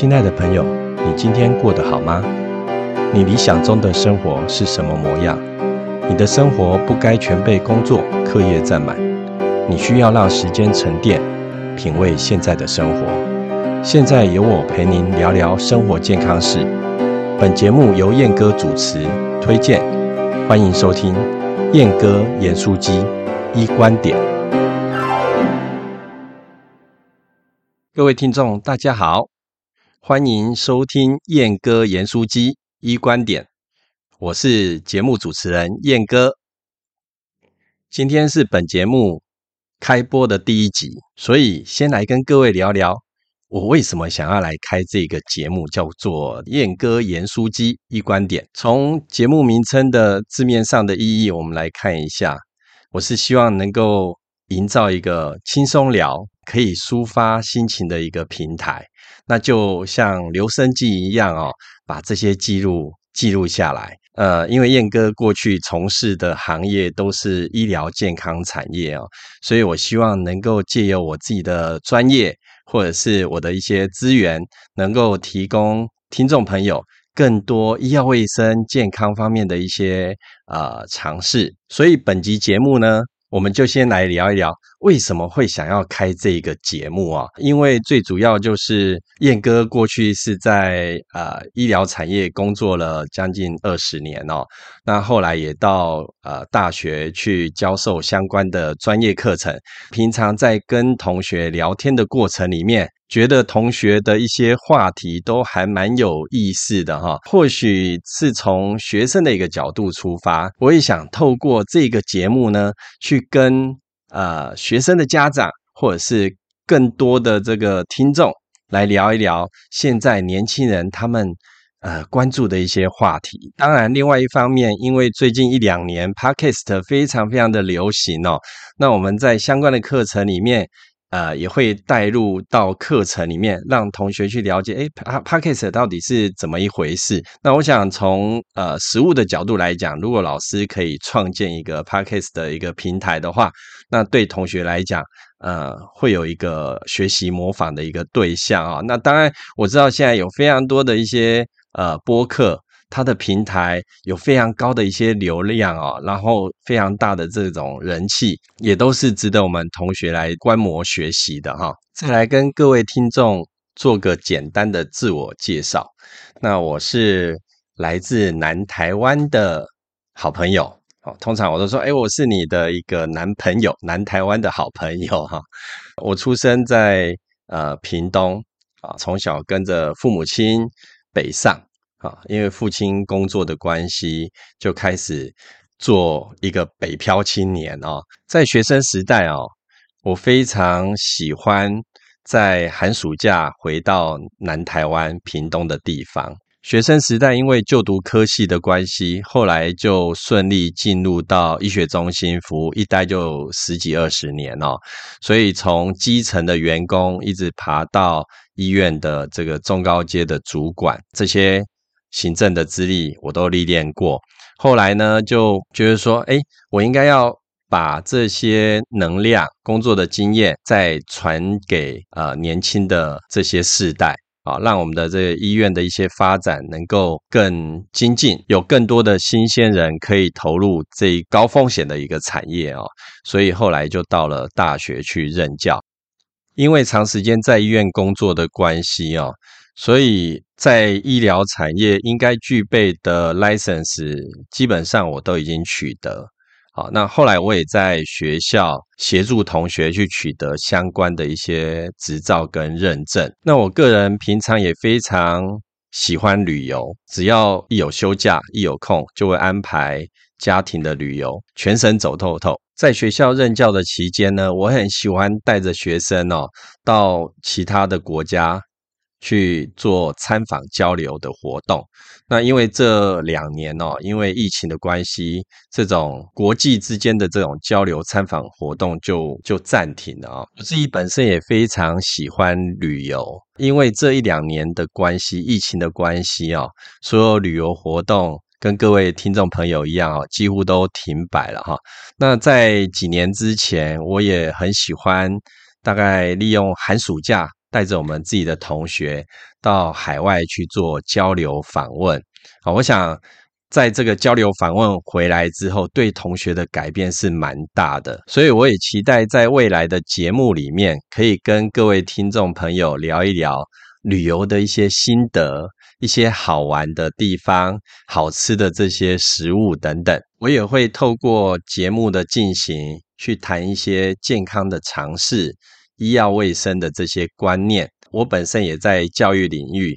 亲爱的朋友，你今天过得好吗？你理想中的生活是什么模样？你的生活不该全被工作、课业占满，你需要让时间沉淀，品味现在的生活。现在由我陪您聊聊生活健康事。本节目由燕哥主持推荐，欢迎收听燕哥严书机一观点。各位听众，大家好，欢迎收听燕哥严书机一观点，我是节目主持人燕哥。今天是本节目开播的第一集，所以先来跟各位聊聊。我为什么想要来开这个节目，叫做“燕哥言书机一观点”。从节目名称的字面上的意义，我们来看一下。我是希望能够营造一个轻松聊、可以抒发心情的一个平台。那就像留声机一样哦，把这些记录记录下来。呃，因为燕哥过去从事的行业都是医疗健康产业哦，所以我希望能够借由我自己的专业。或者是我的一些资源，能够提供听众朋友更多医药卫生健康方面的一些呃尝试，所以本集节目呢。我们就先来聊一聊为什么会想要开这个节目啊？因为最主要就是燕哥过去是在呃医疗产业工作了将近二十年哦，那后来也到呃大学去教授相关的专业课程，平常在跟同学聊天的过程里面。觉得同学的一些话题都还蛮有意思的哈，或许是从学生的一个角度出发，我也想透过这个节目呢，去跟呃学生的家长或者是更多的这个听众来聊一聊现在年轻人他们呃关注的一些话题。当然，另外一方面，因为最近一两年 Podcast 非常非常的流行哦，那我们在相关的课程里面。呃，也会带入到课程里面，让同学去了解，哎 p a d k a s 到底是怎么一回事？那我想从呃实物的角度来讲，如果老师可以创建一个 p a d k a s 的一个平台的话，那对同学来讲，呃，会有一个学习模仿的一个对象啊。那当然，我知道现在有非常多的一些呃播客。它的平台有非常高的一些流量哦，然后非常大的这种人气，也都是值得我们同学来观摩学习的哈。再来跟各位听众做个简单的自我介绍，那我是来自南台湾的好朋友哦。通常我都说，哎，我是你的一个男朋友，南台湾的好朋友哈。我出生在呃屏东啊，从小跟着父母亲北上。啊，因为父亲工作的关系，就开始做一个北漂青年哦。在学生时代哦，我非常喜欢在寒暑假回到南台湾屏东的地方。学生时代因为就读科系的关系，后来就顺利进入到医学中心服务，一待就十几二十年哦。所以从基层的员工一直爬到医院的这个中高阶的主管，这些。行政的资历我都历练过，后来呢就觉得说，哎，我应该要把这些能量、工作的经验再传给呃年轻的这些世代。啊，让我们的这个医院的一些发展能够更精进，有更多的新鲜人可以投入这一高风险的一个产业啊，所以后来就到了大学去任教，因为长时间在医院工作的关系啊。所以在医疗产业应该具备的 license，基本上我都已经取得。好，那后来我也在学校协助同学去取得相关的一些执照跟认证。那我个人平常也非常喜欢旅游，只要一有休假、一有空，就会安排家庭的旅游，全省走透透。在学校任教的期间呢，我很喜欢带着学生哦到其他的国家。去做参访交流的活动。那因为这两年哦，因为疫情的关系，这种国际之间的这种交流参访活动就就暂停了啊。我自己本身也非常喜欢旅游，因为这一两年的关系，疫情的关系啊，所有旅游活动跟各位听众朋友一样啊，几乎都停摆了哈。那在几年之前，我也很喜欢，大概利用寒暑假。带着我们自己的同学到海外去做交流访问。好，我想在这个交流访问回来之后，对同学的改变是蛮大的。所以我也期待在未来的节目里面，可以跟各位听众朋友聊一聊旅游的一些心得。一些好玩的地方、好吃的这些食物等等，我也会透过节目的进行去谈一些健康的尝试、医药卫生的这些观念。我本身也在教育领域，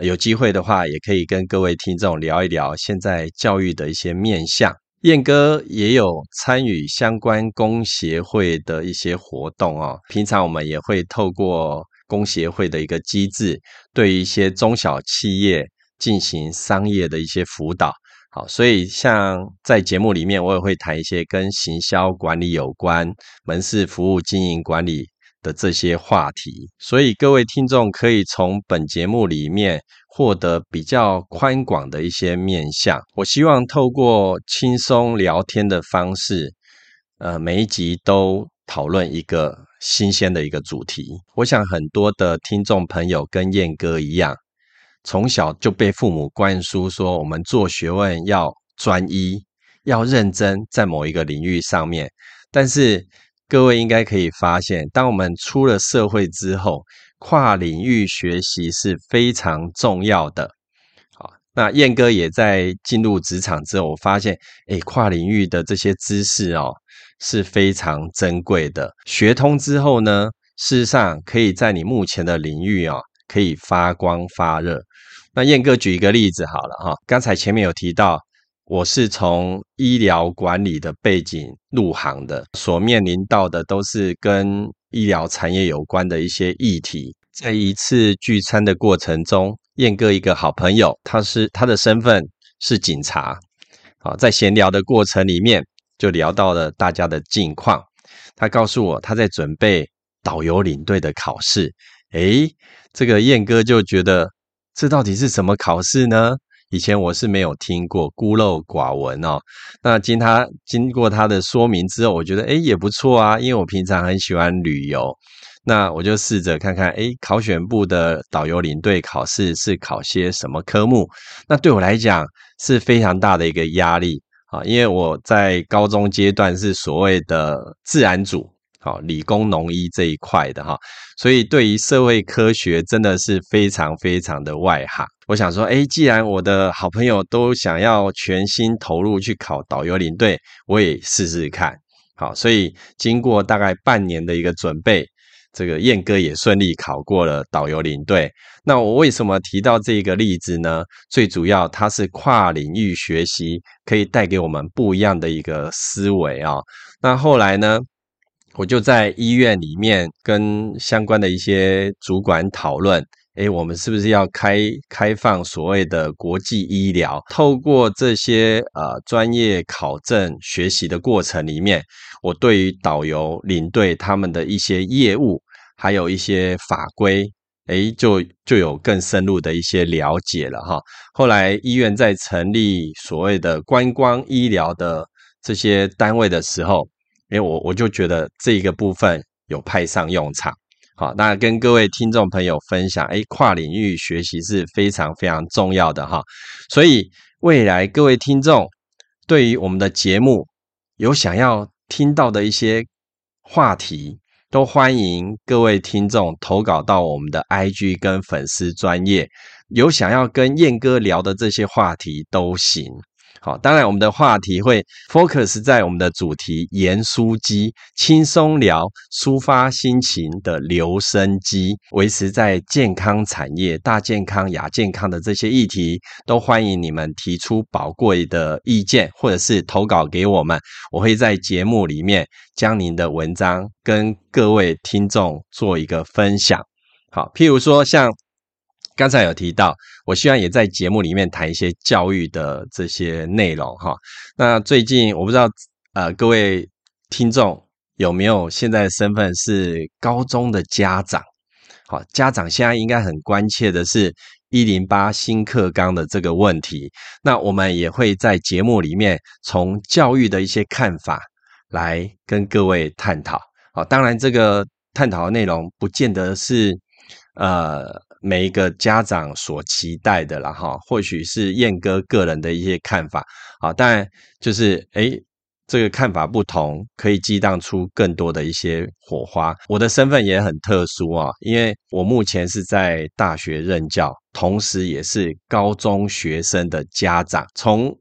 有机会的话也可以跟各位听众聊一聊现在教育的一些面向。燕哥也有参与相关工协会的一些活动哦，平常我们也会透过。工协会的一个机制，对一些中小企业进行商业的一些辅导。好，所以像在节目里面，我也会谈一些跟行销管理有关、门市服务经营管理的这些话题。所以各位听众可以从本节目里面获得比较宽广的一些面向。我希望透过轻松聊天的方式，呃，每一集都讨论一个。新鲜的一个主题，我想很多的听众朋友跟燕哥一样，从小就被父母灌输说，我们做学问要专一，要认真在某一个领域上面。但是各位应该可以发现，当我们出了社会之后，跨领域学习是非常重要的。好，那燕哥也在进入职场之后，我发现，哎，跨领域的这些知识哦。是非常珍贵的。学通之后呢，事实上可以在你目前的领域哦，可以发光发热。那燕哥举一个例子好了哈，刚才前面有提到，我是从医疗管理的背景入行的，所面临到的都是跟医疗产业有关的一些议题。在一次聚餐的过程中，燕哥一个好朋友，他是他的身份是警察，好，在闲聊的过程里面。就聊到了大家的近况，他告诉我他在准备导游领队的考试。诶，这个燕哥就觉得这到底是什么考试呢？以前我是没有听过，孤陋寡闻哦。那经他经过他的说明之后，我觉得诶也不错啊，因为我平常很喜欢旅游，那我就试着看看，诶，考选部的导游领队考试是考些什么科目？那对我来讲是非常大的一个压力。啊，因为我在高中阶段是所谓的自然组，好，理工农医这一块的哈，所以对于社会科学真的是非常非常的外行。我想说，哎，既然我的好朋友都想要全心投入去考导游领队，我也试试看。好，所以经过大概半年的一个准备。这个燕哥也顺利考过了导游领队。那我为什么提到这个例子呢？最主要，它是跨领域学习，可以带给我们不一样的一个思维啊。那后来呢，我就在医院里面跟相关的一些主管讨论，诶，我们是不是要开开放所谓的国际医疗？透过这些呃专业考证学习的过程里面，我对于导游领队他们的一些业务。还有一些法规，诶，就就有更深入的一些了解了哈。后来医院在成立所谓的观光医疗的这些单位的时候，因为我我就觉得这一个部分有派上用场。好，那跟各位听众朋友分享，诶，跨领域学习是非常非常重要的哈。所以未来各位听众对于我们的节目有想要听到的一些话题。都欢迎各位听众投稿到我们的 IG 跟粉丝专业，有想要跟燕哥聊的这些话题都行。好，当然我们的话题会 focus 在我们的主题——盐酥鸡，轻松聊，抒发心情的留声机，维持在健康产业、大健康、亚健康的这些议题，都欢迎你们提出宝贵的意见，或者是投稿给我们，我会在节目里面将您的文章跟各位听众做一个分享。好，譬如说像。刚才有提到，我希望也在节目里面谈一些教育的这些内容哈。那最近我不知道，呃，各位听众有没有现在身份是高中的家长？好，家长现在应该很关切的是一零八新课纲的这个问题。那我们也会在节目里面从教育的一些看法来跟各位探讨。好，当然这个探讨的内容不见得是。呃每一个家长所期待的了哈，或许是燕哥个人的一些看法啊，当然就是诶。这个看法不同，可以激荡出更多的一些火花。我的身份也很特殊啊，因为我目前是在大学任教，同时也是高中学生的家长。从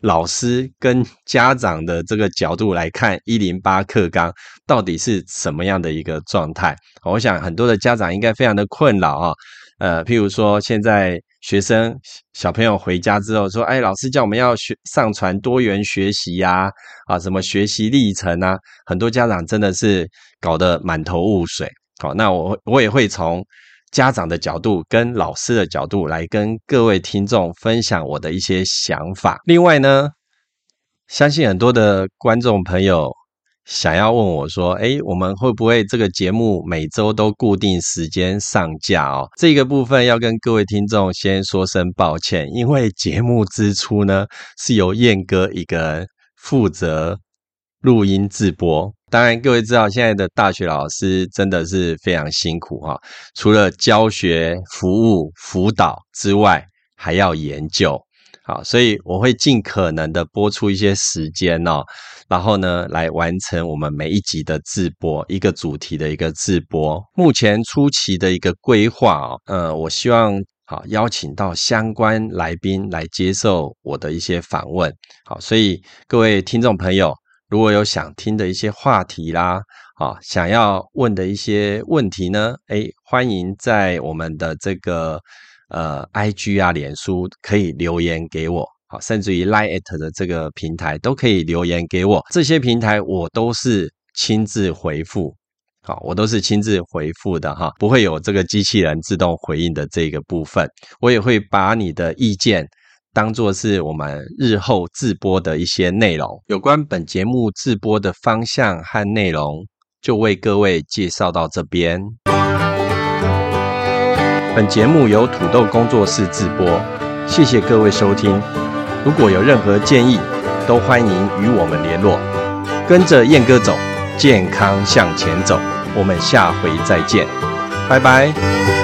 老师跟家长的这个角度来看，一零八课纲到底是什么样的一个状态？我想很多的家长应该非常的困扰啊。呃，譬如说现在。学生小朋友回家之后说：“哎，老师叫我们要学上传多元学习呀，啊，什么学习历程啊？很多家长真的是搞得满头雾水。好，那我我也会从家长的角度跟老师的角度来跟各位听众分享我的一些想法。另外呢，相信很多的观众朋友。”想要问我说：“哎，我们会不会这个节目每周都固定时间上架哦？”这个部分要跟各位听众先说声抱歉，因为节目支出呢是由燕哥一个人负责录音制播。当然，各位知道现在的大学老师真的是非常辛苦哈，除了教学、服务、辅导之外，还要研究。好，所以我会尽可能的播出一些时间哦，然后呢，来完成我们每一集的直播，一个主题的一个直播。目前初期的一个规划哦，呃，我希望好邀请到相关来宾来接受我的一些访问。好，所以各位听众朋友，如果有想听的一些话题啦，啊，想要问的一些问题呢，诶，欢迎在我们的这个。呃，I G 啊，脸书可以留言给我，好，甚至于 Line at 的这个平台都可以留言给我，这些平台我都是亲自回复，好，我都是亲自回复的哈，不会有这个机器人自动回应的这个部分，我也会把你的意见当做是我们日后自播的一些内容，有关本节目自播的方向和内容，就为各位介绍到这边。本节目由土豆工作室制播，谢谢各位收听。如果有任何建议，都欢迎与我们联络。跟着燕哥走，健康向前走。我们下回再见，拜拜。